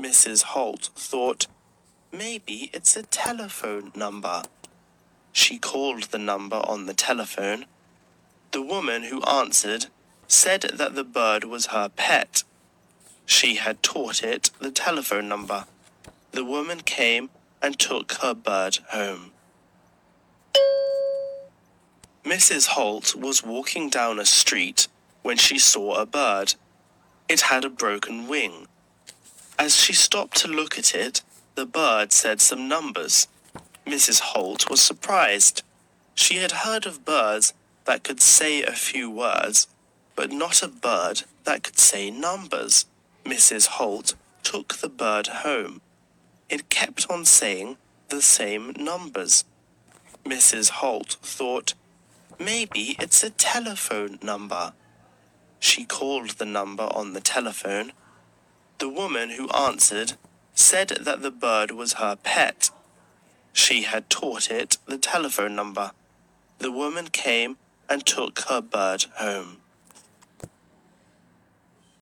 Mrs. Holt thought, maybe it's a telephone number. She called the number on the telephone. The woman who answered said that the bird was her pet. She had taught it the telephone number. The woman came and took her bird home. Mrs. Holt was walking down a street when she saw a bird. It had a broken wing. As she stopped to look at it, the bird said some numbers. Mrs. Holt was surprised. She had heard of birds that could say a few words, but not a bird that could say numbers. Mrs. Holt took the bird home. It kept on saying the same numbers. Mrs. Holt thought, maybe it's a telephone number. She called the number on the telephone. The woman who answered said that the bird was her pet. She had taught it the telephone number. The woman came and took her bird home.